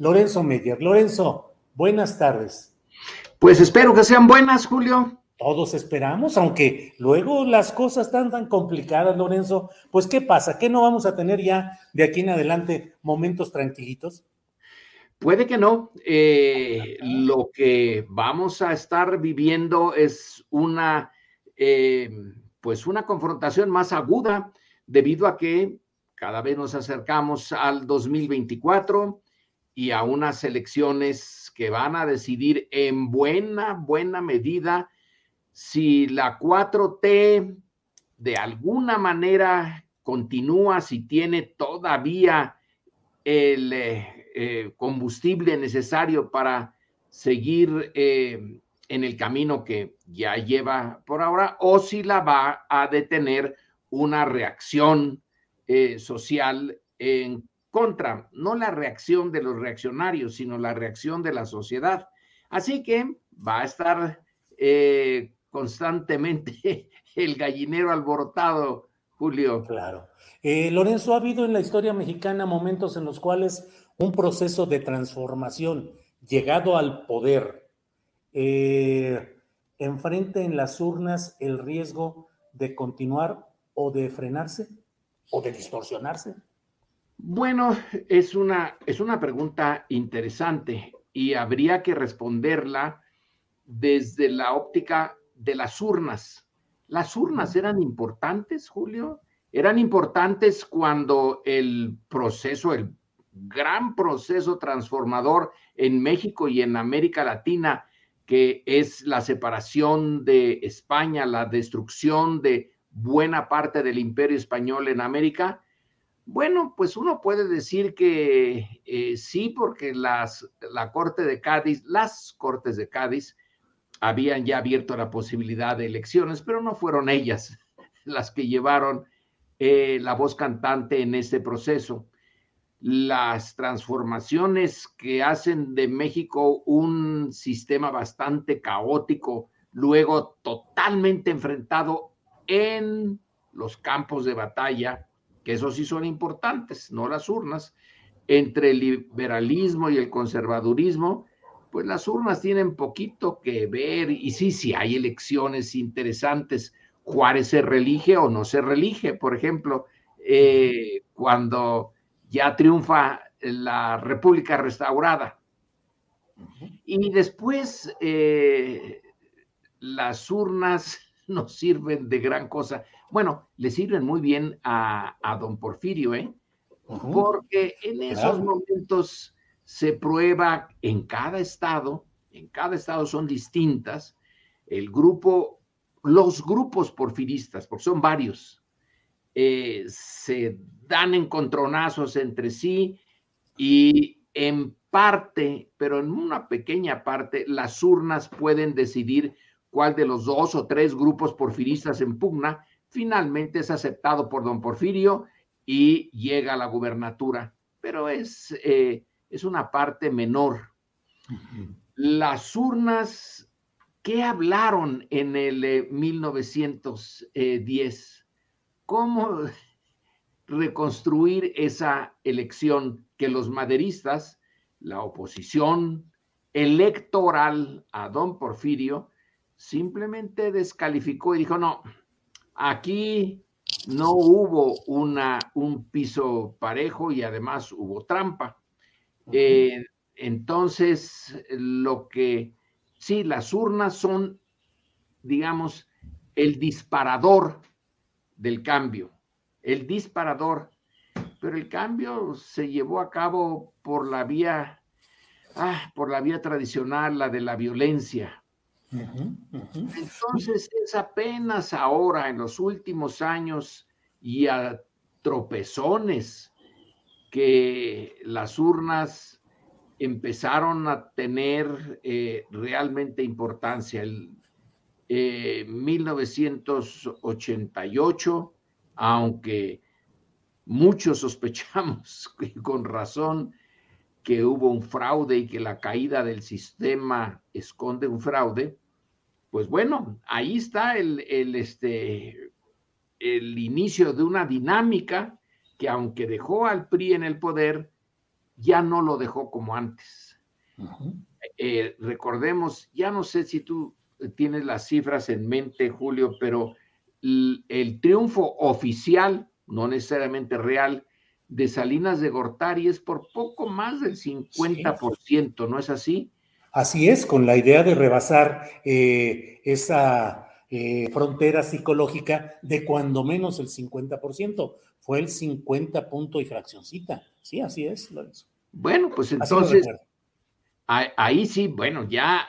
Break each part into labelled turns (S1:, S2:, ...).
S1: Lorenzo Meyer. Lorenzo, buenas tardes.
S2: Pues espero que sean buenas, Julio.
S1: Todos esperamos, aunque luego las cosas están tan complicadas, Lorenzo. Pues, ¿qué pasa? ¿Qué no vamos a tener ya de aquí en adelante momentos tranquilitos?
S2: Puede que no. Eh, lo que vamos a estar viviendo es una, eh, pues una confrontación más aguda debido a que cada vez nos acercamos al 2024 y a unas elecciones que van a decidir en buena, buena medida si la 4T de alguna manera continúa, si tiene todavía el eh, eh, combustible necesario para seguir eh, en el camino que ya lleva por ahora, o si la va a detener una reacción social en contra, no la reacción de los reaccionarios, sino la reacción de la sociedad. Así que va a estar eh, constantemente el gallinero alborotado, Julio.
S1: Claro. Eh, Lorenzo, ha habido en la historia mexicana momentos en los cuales un proceso de transformación llegado al poder eh, enfrente en las urnas el riesgo de continuar o de frenarse o de distorsionarse.
S2: Bueno, es una, es una pregunta interesante y habría que responderla desde la óptica de las urnas. ¿Las urnas eran importantes, Julio? Eran importantes cuando el proceso, el gran proceso transformador en México y en América Latina, que es la separación de España, la destrucción de buena parte del imperio español en América, bueno, pues uno puede decir que eh, sí, porque las, la Corte de Cádiz, las Cortes de Cádiz, habían ya abierto la posibilidad de elecciones, pero no fueron ellas las que llevaron eh, la voz cantante en este proceso. Las transformaciones que hacen de México un sistema bastante caótico, luego totalmente enfrentado en los campos de batalla, que esos sí son importantes, no las urnas, entre el liberalismo y el conservadurismo, pues las urnas tienen poquito que ver y sí, sí hay elecciones interesantes. Juárez se relige o no se relige, por ejemplo, eh, cuando ya triunfa la República restaurada. Y después eh, las urnas no sirven de gran cosa. Bueno, le sirven muy bien a, don Porfirio, ¿eh? Porque en esos momentos se prueba en cada estado, en cada estado son distintas, el grupo, los grupos porfiristas, porque son varios, eh, se dan encontronazos entre sí y en parte, pero en una pequeña parte, las urnas pueden decidir cuál de los dos o tres grupos porfiristas en pugna finalmente es aceptado por don Porfirio y llega a la gubernatura, pero es, eh, es una parte menor. Las urnas, ¿qué hablaron en el 1910? Eh, ¿Cómo? reconstruir esa elección que los maderistas, la oposición electoral a don Porfirio, simplemente descalificó y dijo, no, aquí no hubo una, un piso parejo y además hubo trampa. Eh, entonces, lo que, sí, las urnas son, digamos, el disparador del cambio, el disparador, pero el cambio se llevó a cabo por la vía, ah, por la vía tradicional, la de la violencia. Entonces es apenas ahora, en los últimos años y a tropezones, que las urnas empezaron a tener eh, realmente importancia. El 1988, eh, aunque muchos sospechamos con razón que hubo un fraude y que la caída del sistema esconde un fraude, pues bueno, ahí está el, el, este, el inicio de una dinámica que aunque dejó al PRI en el poder, ya no lo dejó como antes. Eh, recordemos, ya no sé si tú tienes las cifras en mente, Julio, pero el, triunfo oficial, no necesariamente real, de Salinas de Gortari es por poco más del 50%, ¿no es así?
S1: Así es, con la idea de rebasar eh, esa eh, frontera psicológica de cuando menos el 50% fue el 50 punto y fraccioncita. Sí, así es, Lorenzo.
S2: Bueno, pues entonces, ahí, sí, bueno, ya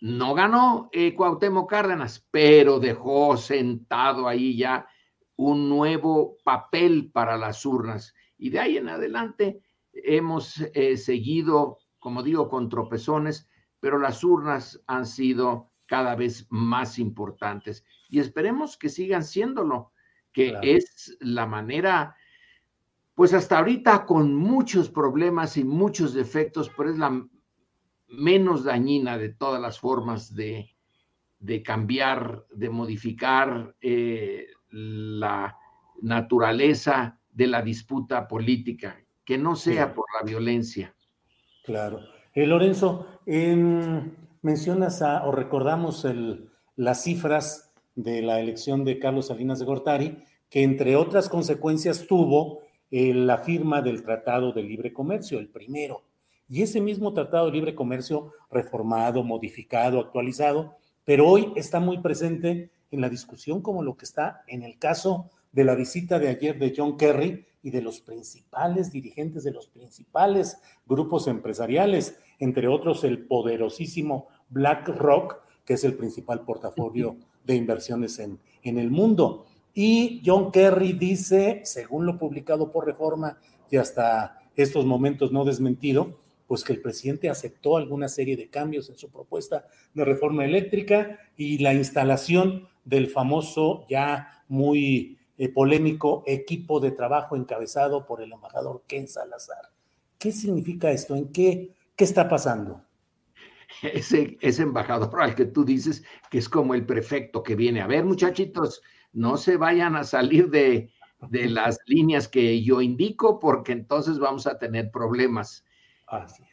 S2: no ganó eh, Cuauhtémoc Cárdenas, pero dejó sentado ahí ya un nuevo papel para las urnas. Y de ahí en adelante hemos eh, seguido, como digo, con tropezones, pero las urnas han sido cada vez más importantes y esperemos que sigan siéndolo que es la manera, pues hasta ahorita con muchos problemas y muchos defectos, pero es la menos dañina de todas las formas de, cambiar, de modificar eh, la naturaleza de la disputa política, que no sea por la violencia.
S1: Claro. Eh, Lorenzo, mencionas o recordamos las cifras de la elección de Carlos Salinas de Gortari, que entre otras consecuencias tuvo eh, la firma del Tratado de Libre Comercio, el primero. Y ese mismo Tratado de Libre Comercio reformado, modificado, actualizado, pero hoy está muy presente en la discusión como lo que está en el caso de la visita de ayer de John Kerry y de los principales dirigentes de los principales grupos empresariales, entre otros el poderosísimo BlackRock, que es el principal portafolio de inversiones en, en el mundo. Y John Kerry dice, según lo publicado por Reforma y hasta estos momentos no desmentido, pues que el presidente aceptó alguna serie de cambios en su propuesta de reforma eléctrica y la instalación del famoso ya muy eh, polémico equipo de trabajo encabezado por el embajador Ken Salazar. ¿Qué significa esto? ¿En qué, qué está pasando?
S2: ese, ese embajador al que tú dices que es como el prefecto que viene. A ver, muchachitos, no se vayan a salir de, las líneas que yo indico, porque entonces vamos a tener problemas.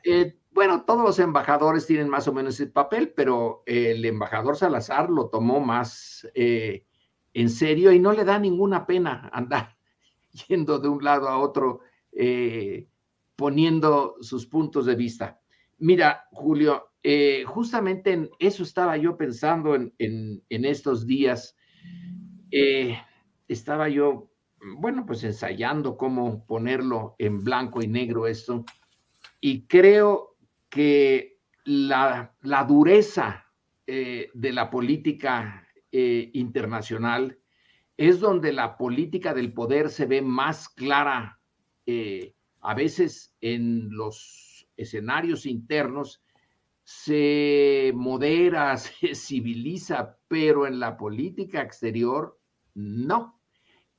S2: Eh, bueno, todos los embajadores tienen más o menos ese papel, pero el embajador Salazar lo tomó más eh, en serio y no le da ninguna pena andar yendo de un lado a otro, eh, poniendo sus puntos de vista. Mira, Julio, eh, justamente en eso estaba yo pensando en, estos días. Eh, estaba yo, bueno, pues ensayando cómo ponerlo en blanco y negro esto. Y creo que la, dureza eh, de la política internacional es donde la política del poder se ve más clara, a veces en los escenarios internos se modera, se civiliza, pero en la política exterior no.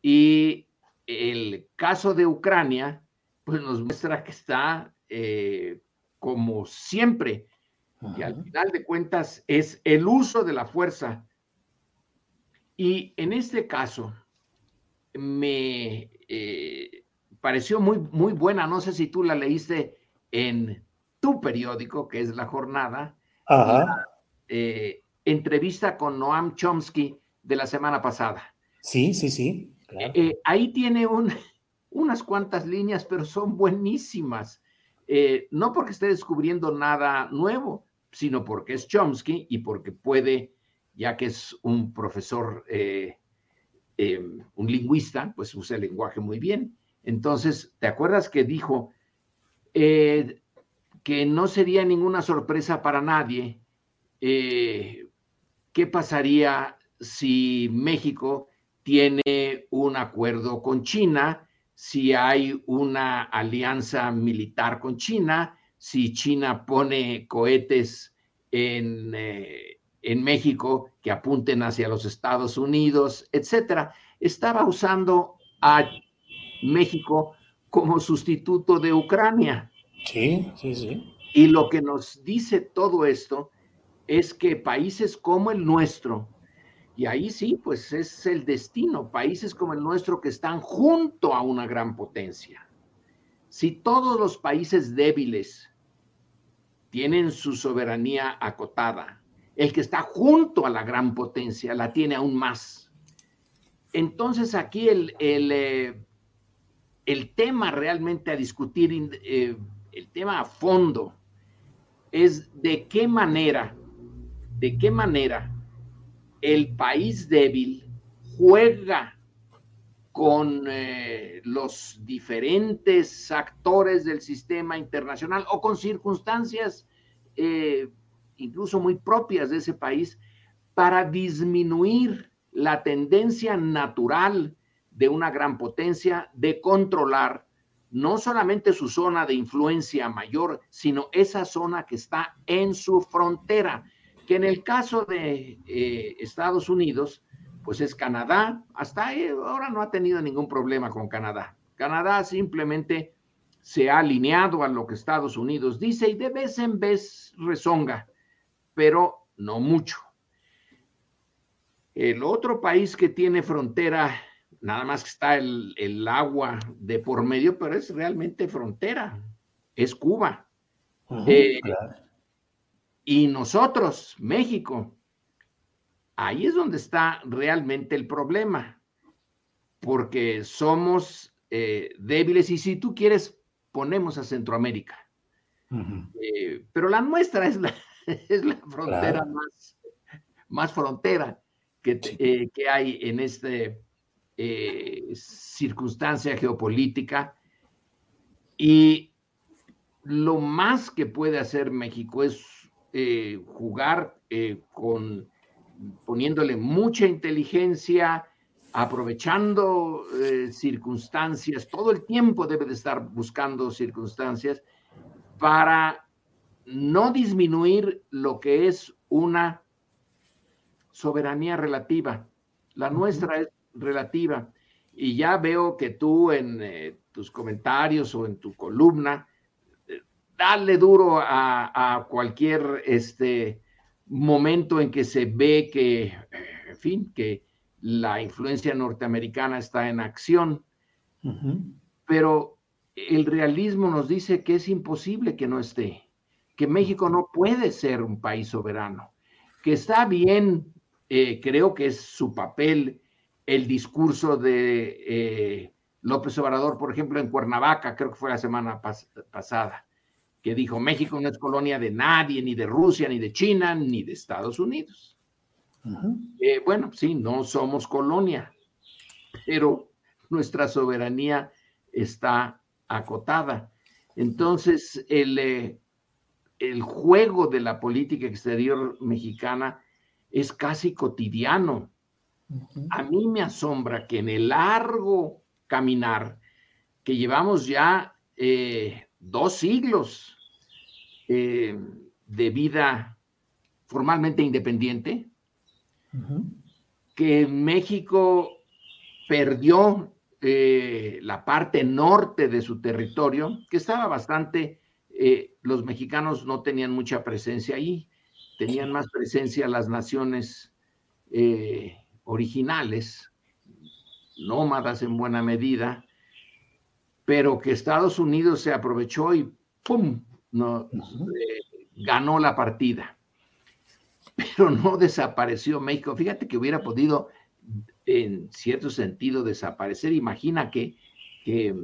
S2: Y el caso de Ucrania, pues nos muestra que está eh, como siempre, y al final de cuentas es el uso de la fuerza. Y en este caso, me eh, pareció muy, muy buena. No sé si tú la leíste en tu periódico, que es La Jornada. Eh, entrevista con Noam Chomsky de la semana pasada.
S1: Sí, sí, sí.
S2: Eh, ahí tiene un, unas cuantas líneas, pero son buenísimas. no porque esté descubriendo nada nuevo, sino porque es Chomsky y porque puede, ya que es un profesor Em, un lingüista, pues usa el lenguaje muy bien. Entonces, ¿te acuerdas que dijo eh, que no sería ninguna sorpresa para nadie eh, qué pasaría si México tiene un acuerdo con China, si hay una alianza militar con China, si China pone cohetes en, eh, en México que apunten hacia los Estados Unidos, etcétera. Estaba usando a México como sustituto de Ucrania.
S1: Sí, sí, sí.
S2: Y lo que nos dice todo esto es que países como el nuestro, y ahí sí, pues es el destino, países como el nuestro que están junto a una gran potencia. Si todos los países débiles tienen su soberanía acotada, el que está junto a la gran potencia la tiene aún más. Entonces aquí el, el, eh, el tema realmente a discutir, eh, el tema a fondo, es de qué manera, de qué manera el país débil juega con eh, los diferentes actores del sistema internacional o con circunstancias incluso muy propias de ese país, para disminuir la tendencia natural de una gran potencia de controlar no solamente su zona de influencia mayor, sino esa zona que está en su frontera, que en el caso de eh, Estados Unidos, pues es Canadá, hasta ahora no ha tenido ningún problema con Canadá. Canadá simplemente se ha alineado a lo que Estados Unidos dice y de vez en vez rezonga pero no mucho. El otro país que tiene frontera, nada más que está el, agua de por medio, pero es realmente frontera, es Cuba. Eh, y nosotros, México, ahí es donde está realmente el problema, porque somos eh, débiles y si tú quieres, ponemos a Centroamérica. Eh, pero la nuestra es la, es la frontera más, más frontera que, eh, que hay en esta eh, circunstancia geopolítica. Y lo más que puede hacer México es eh, jugar con poniéndole mucha inteligencia, aprovechando circunstancias, todo el tiempo debe de estar buscando circunstancias para no disminuir lo que es una soberanía relativa. La nuestra es relativa. Y ya veo que tú en eh, tus comentarios o en tu columna, eh, dale duro a, cualquier este, momento en que se ve que, eh, en fin, que la influencia norteamericana está en acción. Pero el realismo nos dice que es imposible que no esté que México no puede ser un país soberano, que está bien, eh, creo que es su papel el discurso de eh, López Obrador, por ejemplo, en Cuernavaca, creo que fue la semana pasada, que dijo, México no es colonia de nadie, ni de Rusia, ni de China, ni de Estados Unidos. Eh, bueno, sí, no somos colonia, pero nuestra soberanía está acotada. Entonces, el, el juego de la política exterior mexicana es casi cotidiano. A mí me asombra que en el largo caminar que llevamos ya eh, dos siglos eh, de vida formalmente independiente, que México perdió eh, la parte norte de su territorio, que estaba bastante eh, los mexicanos no tenían mucha presencia ahí, tenían más presencia las naciones eh, originales, nómadas en buena medida, pero que Estados Unidos se aprovechó y ¡pum! No, eh, ganó la partida. Pero no desapareció México. Fíjate que hubiera podido, en cierto sentido, desaparecer. Imagina que, que,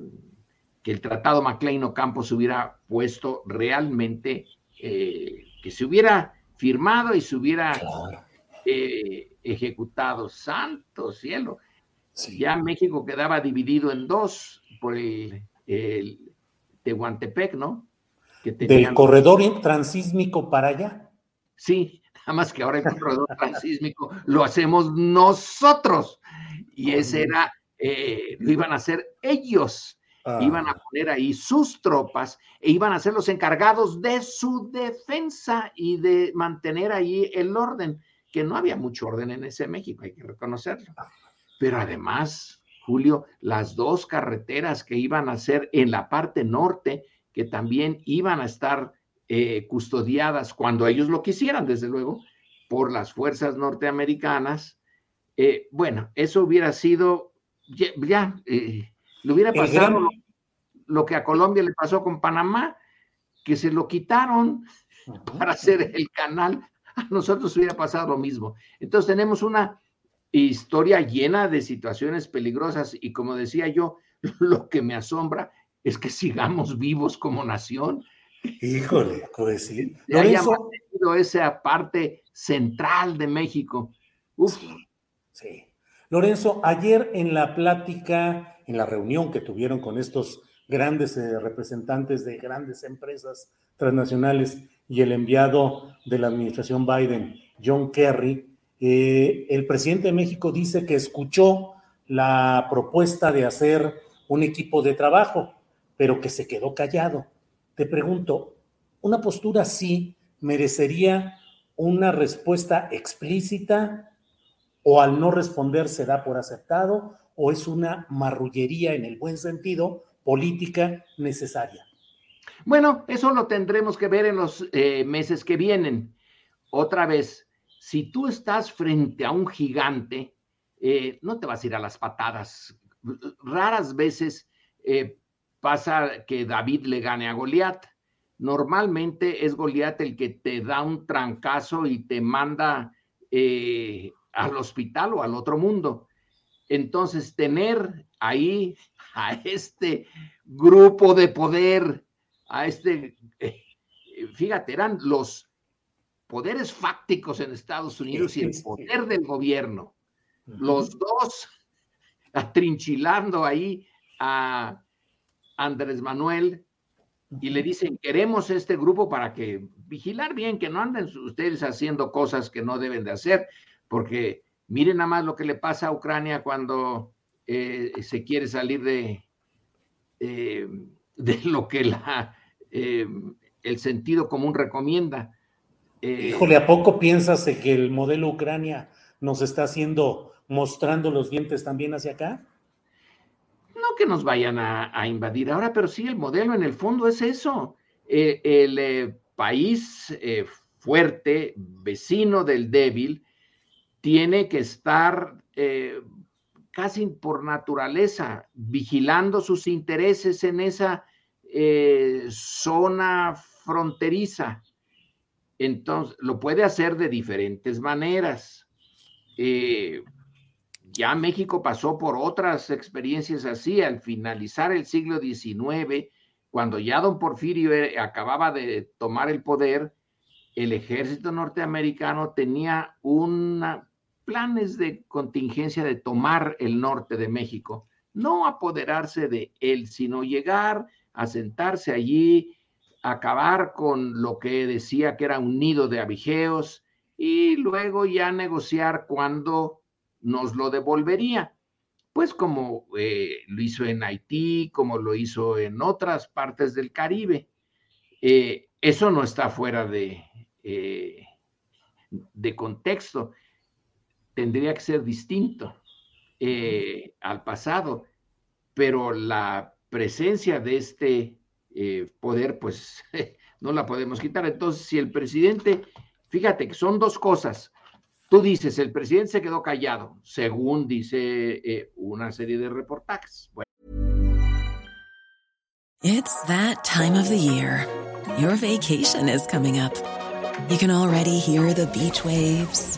S2: el Tratado MacLean se hubiera puesto realmente, eh, que se hubiera firmado y se hubiera eh, ejecutado. Santo cielo. Ya México quedaba dividido en dos por el, Tehuantepec, ¿no?
S1: Que Del corredor transísmico para allá.
S2: Sí, nada más que ahora el corredor transísmico lo hacemos nosotros. Y ese era, eh, lo iban a hacer ellos. Ah. Iban a poner ahí sus tropas e iban a ser los encargados de su defensa y de mantener ahí el orden, que no había mucho orden en ese México, hay que reconocerlo. Pero además, Julio, las dos carreteras que iban a ser en la parte norte, que también iban a estar eh, custodiadas cuando ellos lo quisieran, desde luego, por las fuerzas norteamericanas, eh, bueno, eso hubiera sido, ya, eh, le hubiera pasado lo, que a Colombia le pasó con Panamá, que se lo quitaron para hacer el canal, a nosotros hubiera pasado lo mismo. Entonces tenemos una historia llena de situaciones peligrosas y como decía yo, lo que me asombra es que sigamos vivos como nación.
S1: Híjole, pues sí.
S2: Lorenzo, esa parte central de México. Uf.
S1: Sí, Lorenzo, ayer en la plática, en la reunión que tuvieron con estos grandes eh, representantes de grandes empresas transnacionales y el enviado de la administración Biden, John Kerry, eh, el presidente de México dice que escuchó la propuesta de hacer un equipo de trabajo, pero que se quedó callado. Te pregunto, ¿una postura así merecería una respuesta explícita o al no responder se da por aceptado o es una marrullería en el buen sentido política necesaria?
S2: Bueno, eso lo tendremos que ver en los eh, meses que vienen. Otra vez, si tú estás frente a un gigante, eh, no te vas a ir a las patadas. Raras veces eh, pasa que David le gane a Goliat. Normalmente es Goliat el que te da un trancazo y te manda al hospital o al otro mundo. Entonces, tener ahí a este grupo de poder, a este, fíjate, eran los poderes fácticos en Estados Unidos y el poder del gobierno. Los dos atrinchilando ahí a Andrés Manuel y le dicen, queremos este grupo para que vigilar bien, que no anden ustedes haciendo cosas que no deben de hacer, porque miren nada más lo que le pasa a Ucrania cuando eh, se quiere salir de, eh, de lo que la, eh, el sentido común recomienda.
S1: Híjole, ¿a poco piensas que el modelo Ucrania nos está haciendo, mostrando los dientes también hacia acá?
S2: No que nos vayan a, invadir ahora, pero sí, el modelo en el fondo es eso. El país fuerte, vecino del débil, tiene que estar casi por naturaleza vigilando sus intereses en esa zona fronteriza entonces, lo puede hacer de diferentes maneras. Eh, ya México pasó por otras experiencias así al finalizar el siglo XIX, cuando ya don Porfirio eh, acababa de tomar el poder, el ejército norteamericano tenía una, planes de contingencia de tomar el norte de México, no apoderarse de él, sino llegar a sentarse allí acabar con lo que decía que era un nido de abigeos y luego ya negociar cuándo nos lo devolvería. Pues como eh, lo hizo en Haití, como lo hizo en otras partes del Caribe. Eh, eso no está fuera de, eh, de contexto. Tendría que ser distinto al pasado, pero la presencia de este eh, poder, pues no la podemos quitar. Entonces, si el presidente, fíjate que son dos cosas. Tú dices, el presidente se quedó callado, según dice eh, una serie de reportajes.
S3: It's that time of the year. Your vacation is coming up. You can already hear the beach waves,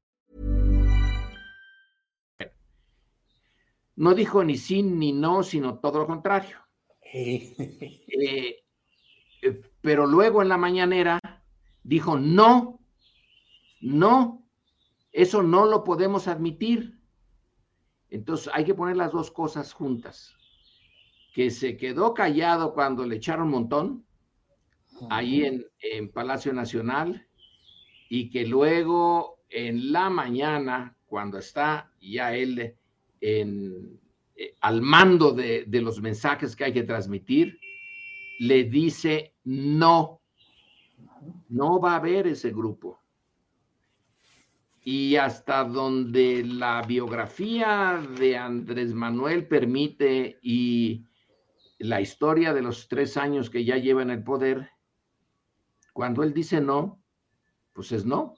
S2: No dijo ni sí ni no, sino todo lo contrario. Eh, eh, pero luego en la mañanera dijo no, no, eso no lo podemos admitir. Entonces hay que poner las dos cosas juntas. Que se quedó callado cuando le echaron un montón, ahí en, en Palacio Nacional, y que luego en la mañana, cuando está ya él eh, al mando de, de los mensajes que hay que transmitir, le dice no, no va a haber ese grupo y hasta donde la biografía de Andrés Manuel permite y la historia de los tres años que ya lleva en el poder, cuando él dice no, pues es no.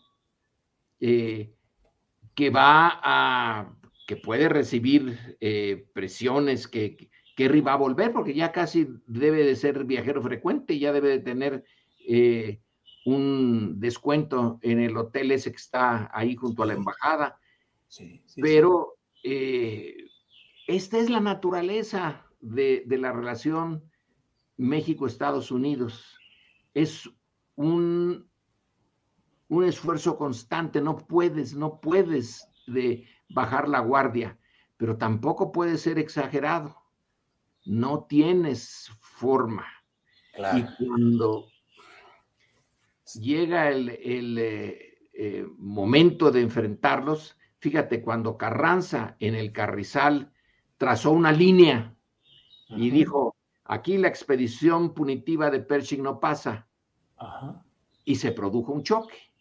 S2: Eh, que va a, que puede recibir eh, presiones, que Kerry va a volver, porque ya casi debe de ser viajero frecuente, ya debe de tener eh, un descuento en el hotel ese que está ahí junto a la embajada. Pero eh, esta es la naturaleza de, de la relación México-Estados Unidos. Es un, un esfuerzo constante, no puedes, no puedes de bajar la guardia, pero tampoco puede ser exagerado. No tienes forma. Y cuando llega el, eh, eh, momento de enfrentarlos, fíjate, cuando Carranza en el Carrizal trazó una línea y dijo, aquí la expedición punitiva de Pershing no pasa, y se produjo un choque.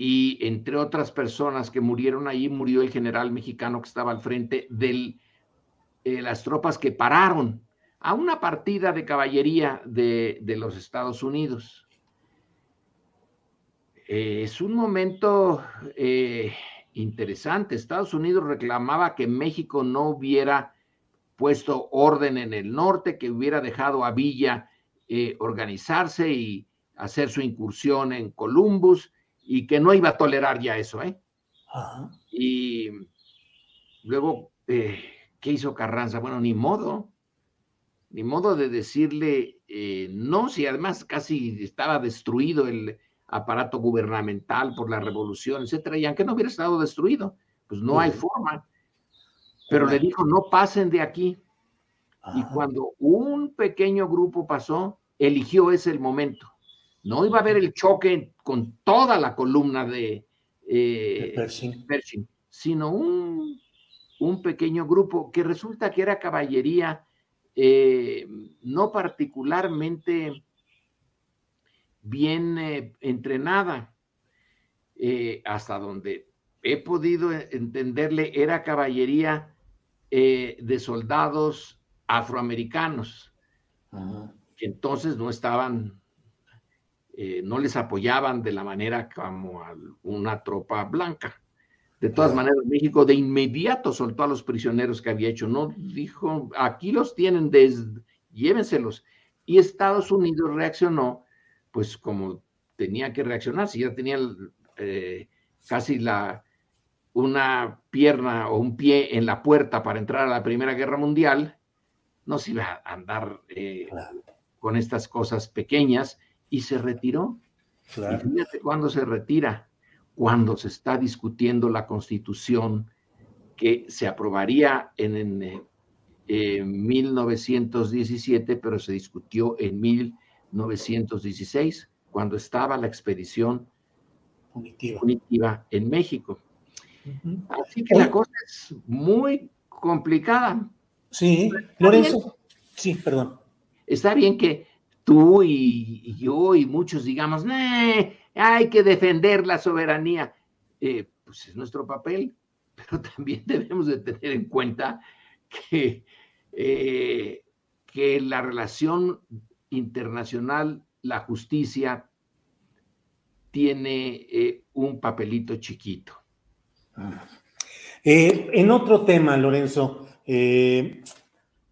S2: Y entre otras personas que murieron ahí, murió el general mexicano que estaba al frente de eh, las tropas que pararon a una partida de caballería de, los Estados Unidos. Eh, es un momento eh, interesante. Estados Unidos reclamaba que México no hubiera puesto orden en el norte, que hubiera dejado a Villa organizarse y hacer su incursión en Columbus y que no iba a tolerar ya eso. ¿eh? Y luego, ¿qué hizo Carranza? Bueno, ni modo, ni modo de decirle no, si además casi estaba destruido el, aparato gubernamental por la revolución, etcétera, y aunque no hubiera estado destruido, pues no hay forma. Pero le dijo, no pasen de aquí. Y cuando un pequeño grupo pasó, eligió ese el momento. No iba a haber el choque con toda la columna de, eh, Pershing. sino un, un, pequeño grupo que resulta que era caballería eh, no particularmente bien eh, entrenada, hasta donde he podido entenderle, era caballería de soldados afroamericanos, que entonces no estaban, no les apoyaban de la manera como a una tropa blanca. De todas maneras, México de inmediato soltó a los prisioneros que había hecho, no dijo, aquí los tienen, llévenselos. Y Estados Unidos reaccionó pues como tenía que reaccionar, si ya tenía eh, casi la, una pierna o un pie en la puerta para entrar a la Primera Guerra Mundial, no se iba a andar eh, con estas cosas pequeñas y se retiró. Y fíjate cuándo se retira, cuando se está discutiendo la constitución que se aprobaría en, 1917, pero se discutió en 1916, cuando estaba la expedición punitiva, en México. Así que la cosa es muy complicada.
S1: Sí, Lorenzo. Sí, perdón.
S2: Está bien que tú y, yo y muchos digamos, hay que defender la soberanía. Eh, pues es nuestro papel, pero también debemos de tener en cuenta que, eh, que la relación internacional, la justicia, tiene eh, un papelito chiquito.
S1: en otro tema, Lorenzo,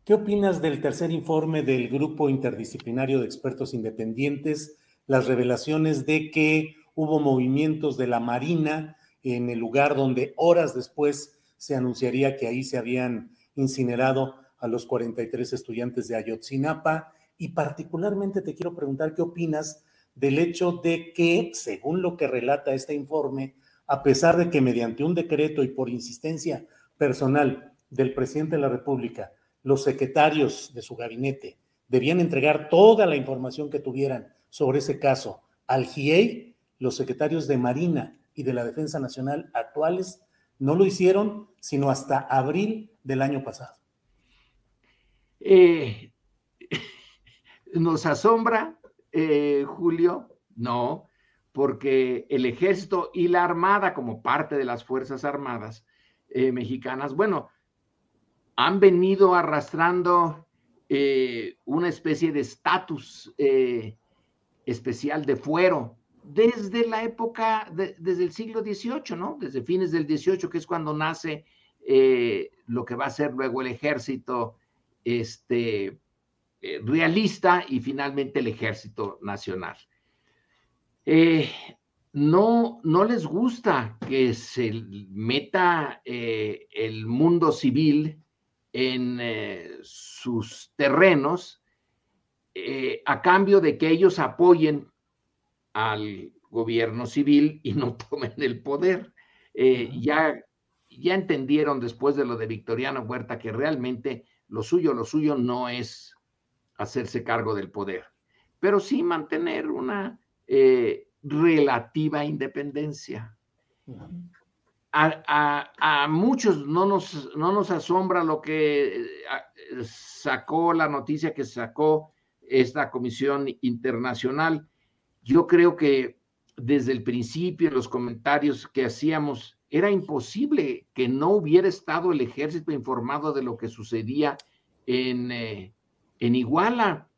S1: ¿qué opinas del tercer informe del Grupo Interdisciplinario de Expertos Independientes? Las revelaciones de que hubo movimientos de la Marina en el lugar donde horas después se anunciaría que ahí se habían incinerado a los 43 estudiantes de Ayotzinapa. Y particularmente te quiero preguntar qué opinas del hecho de que, según lo que relata este informe, a pesar de que mediante un decreto y por insistencia personal del presidente de la República, los secretarios de su gabinete debían entregar toda la información que tuvieran sobre ese caso al GIEI, los secretarios de Marina y de la Defensa Nacional actuales no lo hicieron sino hasta abril del año pasado.
S2: Eh, ¿Nos asombra, eh, Julio? No, porque el ejército y la armada como parte de las Fuerzas Armadas eh, mexicanas, bueno, han venido arrastrando una especie de estatus especial de fuero desde la época, desde el siglo XVIII, ¿no? Desde fines del XVIII, que es cuando nace eh, lo que va a ser luego el ejército este, eh, realista y finalmente el ejército nacional. Eh, no, no les gusta que se meta el mundo civil en sus terrenos a cambio de que ellos apoyen al gobierno civil y no tomen el poder. Eh, ya, ya entendieron después de lo de Victoriano Huerta que realmente lo suyo, lo suyo no es hacerse cargo del poder, pero sí mantener una eh, relativa independencia. A, muchos no nos, no nos asombra lo que eh, sacó la noticia que sacó esta comisión internacional yo creo que desde el principio, los comentarios que hacíamos, era imposible que no hubiera estado el ejército informado de lo que sucedía en, eh, en Iguala.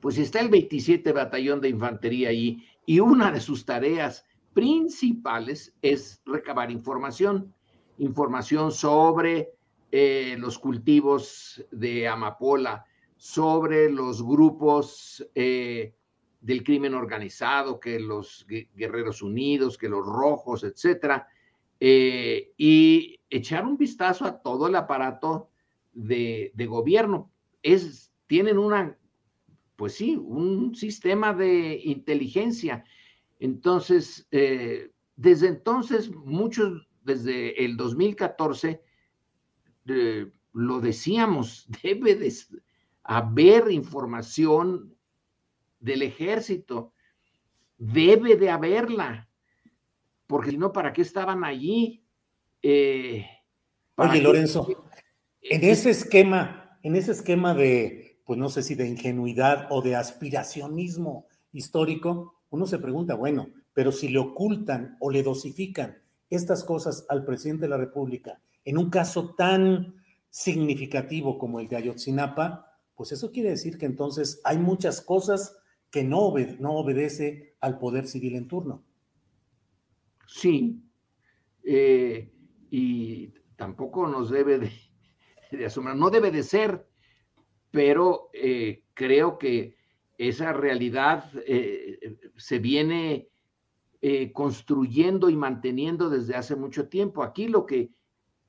S2: Pues está el 27 Batallón de Infantería ahí y una de sus tareas principales es recabar información, información sobre eh, los cultivos de amapola, sobre los grupos eh, del crimen organizado, que los Guerreros Unidos, que los Rojos, etcétera, eh, y echar un vistazo a todo el aparato de, gobierno. Es, tienen una, pues sí, un sistema de inteligencia. Entonces, eh, desde entonces, muchos, desde el 2014, eh, lo decíamos, debe de haber información del ejército. Debe de haberla, porque si no, ¿para qué estaban allí?
S1: Eh, Oye, Lorenzo, en ese esquema, en ese esquema de, pues no sé si de ingenuidad o de aspiracionismo histórico, uno se pregunta, bueno, pero si le ocultan o le dosifican estas cosas al presidente de la República en un caso tan significativo como el de Ayotzinapa, pues eso quiere decir que entonces hay muchas cosas que no, obedece al poder civil en turno.
S2: Sí, eh, y tampoco nos debe de, de, asombrar, no debe de ser, pero eh, creo que esa realidad eh, se viene construyendo y manteniendo desde hace mucho tiempo. Aquí lo que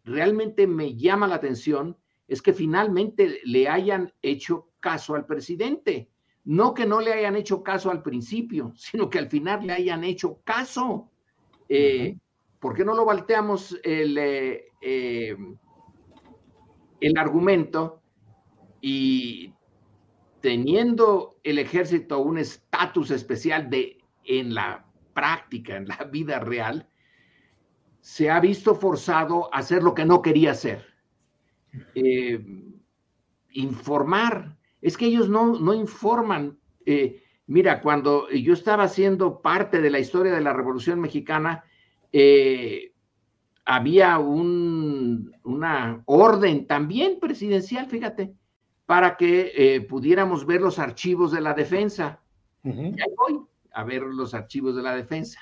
S2: realmente me llama la atención es que finalmente le hayan hecho caso al presidente. No que no le hayan hecho caso al principio, sino que al final le hayan hecho caso. Eh, ¿Por qué no lo volteamos el, eh, eh, el argumento y teniendo el ejército un estatus especial de en la práctica, en la vida real, se ha visto forzado a hacer lo que no quería hacer. informar, es que ellos no, no informan. Eh, mira, cuando yo estaba siendo parte de la historia de la Revolución Mexicana, eh, había un, una orden también presidencial, fíjate, para que eh, pudiéramos ver los archivos de la defensa. Y ahí voy a ver los archivos de la defensa.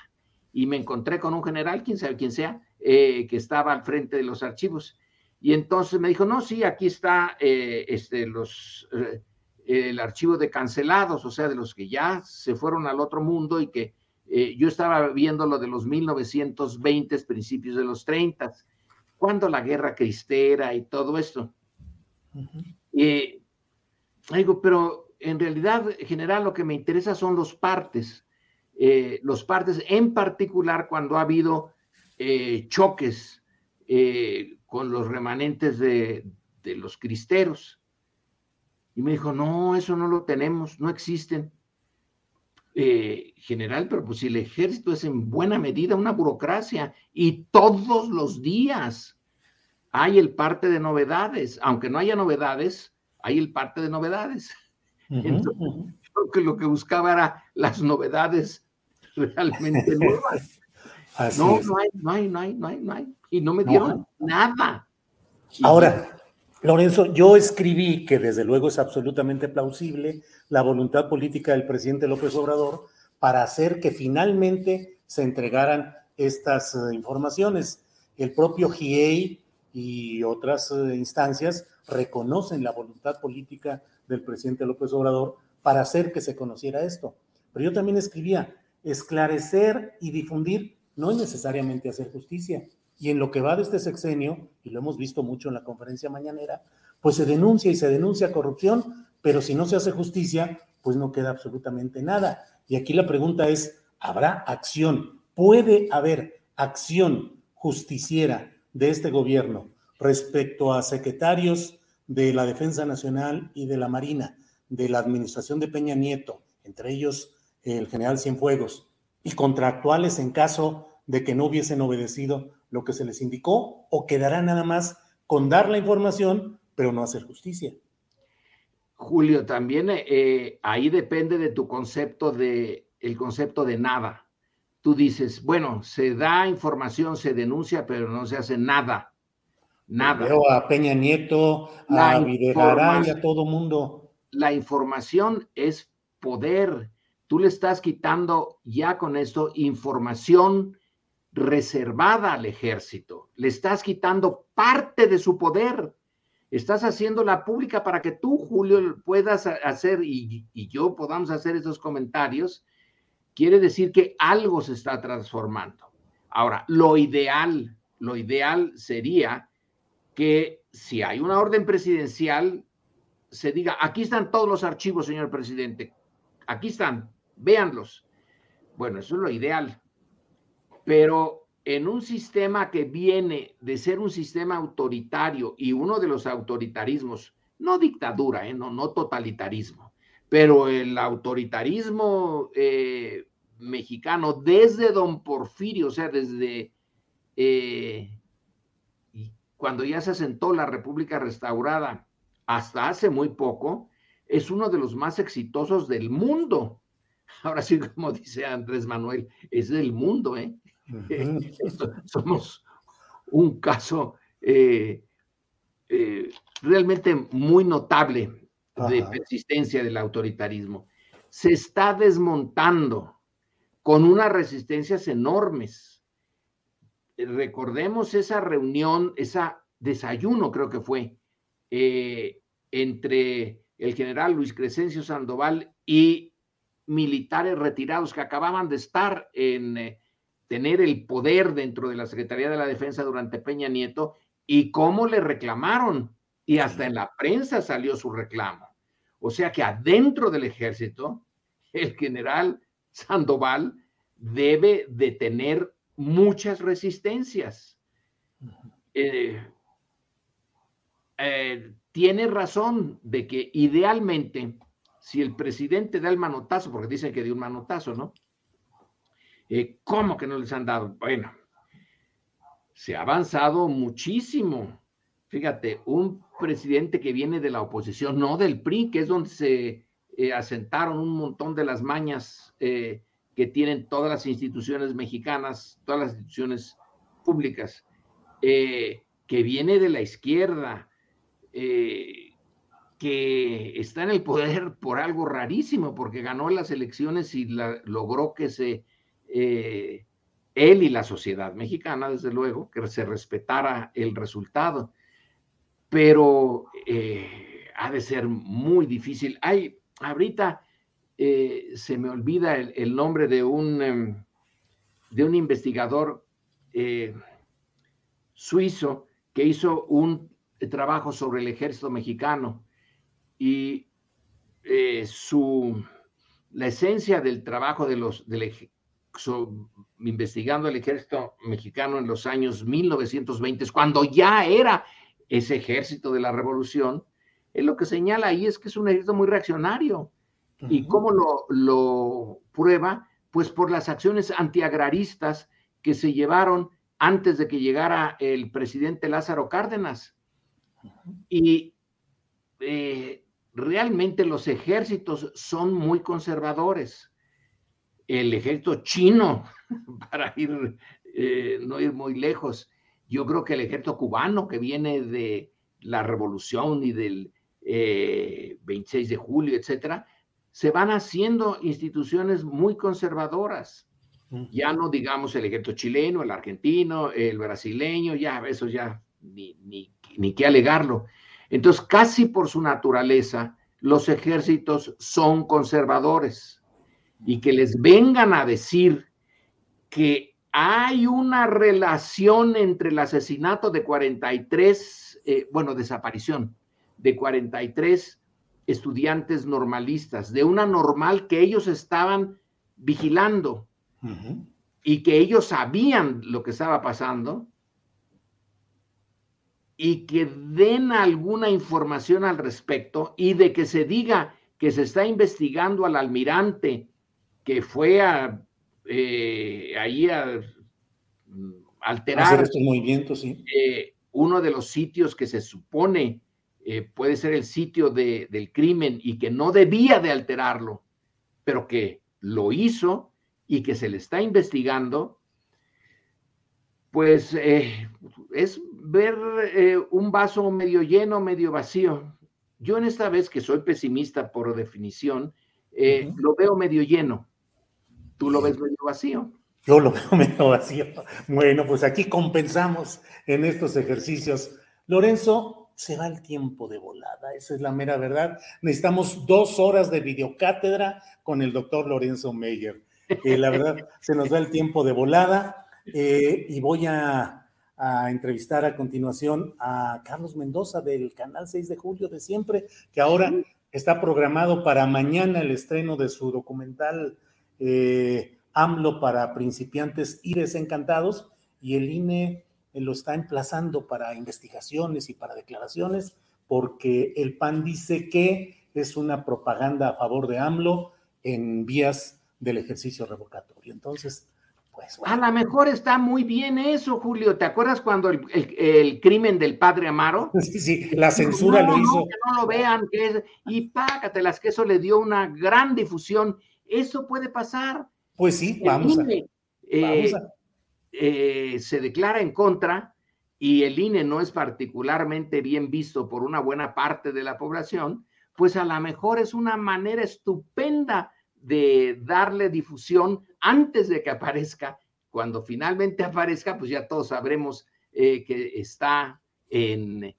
S2: Y me encontré con un general, quién sabe quién sea, que estaba al frente de los archivos. Y entonces me dijo, no, sí, aquí está este, los, el archivo de cancelados, o sea, de los que ya se fueron al otro mundo y que eh, yo estaba viendo lo de los 1920, principios de los 30, cuando la guerra cristera y todo esto. Y digo, pero en realidad, en general, lo que me interesa son los partes, eh, los partes en particular cuando ha habido eh, choques con los remanentes de, de los cristeros. Y me dijo, no, eso no lo tenemos, no existen. Eh, general, pero pues si el ejército es en buena medida una burocracia y todos los días hay el parte de novedades, aunque no haya novedades, hay el parte de novedades. Entonces, creo que lo que buscaba era las novedades realmente nuevas. no, no hay, no hay, no hay, no hay, no hay. Y no me dieron nada.
S1: Ahora, Lorenzo, yo escribí que desde luego es absolutamente plausible la voluntad política del presidente López Obrador para hacer que finalmente se entregaran estas eh, informaciones. El propio GIEI y otras eh, instancias reconocen la voluntad política del presidente López Obrador para hacer que se conociera esto. Pero yo también escribía, esclarecer y difundir no es necesariamente hacer justicia, y en lo que va de este sexenio, y lo hemos visto mucho en la conferencia mañanera, pues se denuncia y se denuncia corrupción, pero si no se hace justicia, pues no queda absolutamente nada. Y aquí la pregunta es, ¿habrá acción? ¿Puede haber acción justiciera de este gobierno respecto a secretarios de la Defensa Nacional y de la Marina, de la administración de Peña Nieto, entre ellos el general Cienfuegos, y contractuales en caso de que no hubiesen obedecido lo que se les indicó o quedará nada más con dar la información, pero no hacer justicia.
S2: Julio, también eh, ahí depende de tu concepto de el concepto de nada. Tú dices, bueno, se da información, se denuncia, pero no se hace nada. Nada.
S1: Veo a Peña Nieto, a Videgaray, a todo mundo.
S2: La información es poder. Tú le estás quitando ya con esto información reservada al ejército. Le estás quitando parte de su poder. Estás haciéndola pública para que tú, Julio, puedas hacer y, yo podamos hacer esos comentarios. Quiere decir que algo se está transformando. Ahora, lo ideal, lo ideal sería que si hay una orden presidencial, se diga, aquí están todos los archivos, señor presidente. Aquí están, véanlos. Bueno, eso es lo ideal pero en un sistema que viene de ser un sistema autoritario y uno de los autoritarismos, no dictadura, ¿eh? no, no totalitarismo, pero el autoritarismo eh, mexicano desde don Porfirio, o sea, desde eh, cuando ya se asentó la República Restaurada hasta hace muy poco, es uno de los más exitosos del mundo. Ahora sí, como dice Andrés Manuel, es del mundo, ¿eh? Somos un caso eh, realmente muy notable de persistencia del autoritarismo. Se está desmontando con unas resistencias enormes. Recordemos esa reunión, esa desayuno creo que fue, eh, entre el general Luis Crescencio Sandoval y militares retirados que acababan de estar en tener el poder dentro de la Secretaría de la Defensa durante Peña Nieto y cómo le reclamaron y hasta en la prensa salió su reclamo. O sea que adentro del ejército, el general Sandoval debe de tener muchas resistencias. Eh, eh, tiene razón de que idealmente, si el presidente da el manotazo, porque dicen que dio un manotazo, ¿no? Eh, ¿Cómo que no les han dado? Bueno, se ha avanzado muchísimo. Fíjate, un presidente que viene de la oposición, no del PRI, que es donde se eh, asentaron un montón de las mañas eh, que tienen todas las instituciones mexicanas, todas las instituciones públicas, que viene de la izquierda, que está en el poder por algo rarísimo, porque ganó las elecciones y logró que se eh, él y la sociedad mexicana, desde luego, que se respetara el resultado. Pero eh, ha de ser muy difícil. Hay, ahorita eh, se me olvida el, nombre de un, em, de un investigador suizo que hizo un trabajo sobre el ejército mexicano y su, la esencia del trabajo de los, del, investigando el ejército mexicano en los años 1920, cuando ya era ese ejército de la revolución, es lo que señala ahí es que es un ejército muy reaccionario. ¿Y cómo lo, lo prueba? Pues por las acciones antiagraristas que se llevaron antes de que llegara el presidente Lázaro Cárdenas. Y eh, realmente los ejércitos son muy conservadores el ejército chino, para ir, eh, no ir muy lejos. Yo creo que el ejército cubano que viene de la revolución y del 26 eh, de julio, etcétera, se van haciendo instituciones muy conservadoras. Ya no digamos el ejército chileno, el argentino, el brasileño, ya eso ya ni, ni, ni qué alegarlo. Entonces, casi por su naturaleza, los ejércitos son conservadores y que les vengan a decir que hay una relación entre el asesinato de 43, eh, bueno, desaparición de 43 estudiantes normalistas, de una normal que ellos estaban vigilando y que ellos sabían lo que estaba pasando y que den alguna información al respecto y de que se diga que se está investigando al almirante que fue a, eh, ahí a mm, alterar
S1: estos movimientos,
S2: eh, uno de los sitios que se supone eh, puede ser el sitio del crimen y que no debía de alterarlo, pero que lo hizo y que se le está investigando, pues es ver un vaso medio lleno, medio vacío. Yo en esta vez que soy pesimista por definición, lo veo medio lleno Tú lo ves medio vacío.
S1: Yo lo veo medio vacío. Bueno, pues aquí compensamos en estos ejercicios. Lorenzo, se va el tiempo de volada, esa es la mera verdad. Necesitamos dos horas de videocátedra con el doctor Lorenzo Meyer. Eh, la verdad, se nos da el tiempo de volada eh, y voy a, a, entrevistar a continuación a Carlos Mendoza del canal 6 de julio de siempre, que ahora está programado para mañana el estreno de su documental eh, AMLO para principiantes y desencantados, y el INE lo está emplazando para investigaciones y para declaraciones, porque el PAN dice que es una propaganda a favor de AMLO en vías del ejercicio revocatorio. Entonces, pues
S2: A lo mejor está muy bien eso, Julio. ¿Te acuerdas cuando el, crimen del padre Amaro?
S1: Sí, sí, la censura lo hizo.
S2: que no lo vean, que y págatelas, que eso le dio una gran difusión eso puede pasar.
S1: Pues sí, vamos, e,
S2: eh, eh, se declara en contra y el INE no es particularmente bien visto por una buena parte de la población, pues a lo mejor es una manera estupenda de darle difusión antes de que aparezca. Cuando finalmente aparezca, pues ya todos sabremos eh, que está en,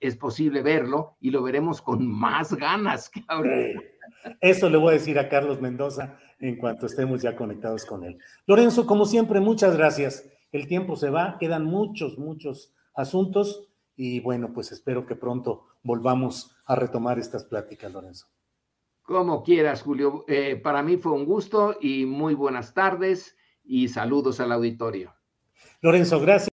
S2: es, posible verlo y lo veremos con más ganas que ahora.
S1: Eso le voy a decir a Carlos Mendoza en cuanto estemos ya conectados con él. Lorenzo, como siempre, muchas gracias. El tiempo se va, quedan muchos, muchos asuntos y bueno, pues espero que pronto volvamos a retomar estas pláticas, Lorenzo.
S2: Como quieras, Julio. Eh, para mí fue un gusto y muy buenas tardes y saludos al auditorio.
S1: Lorenzo, gracias.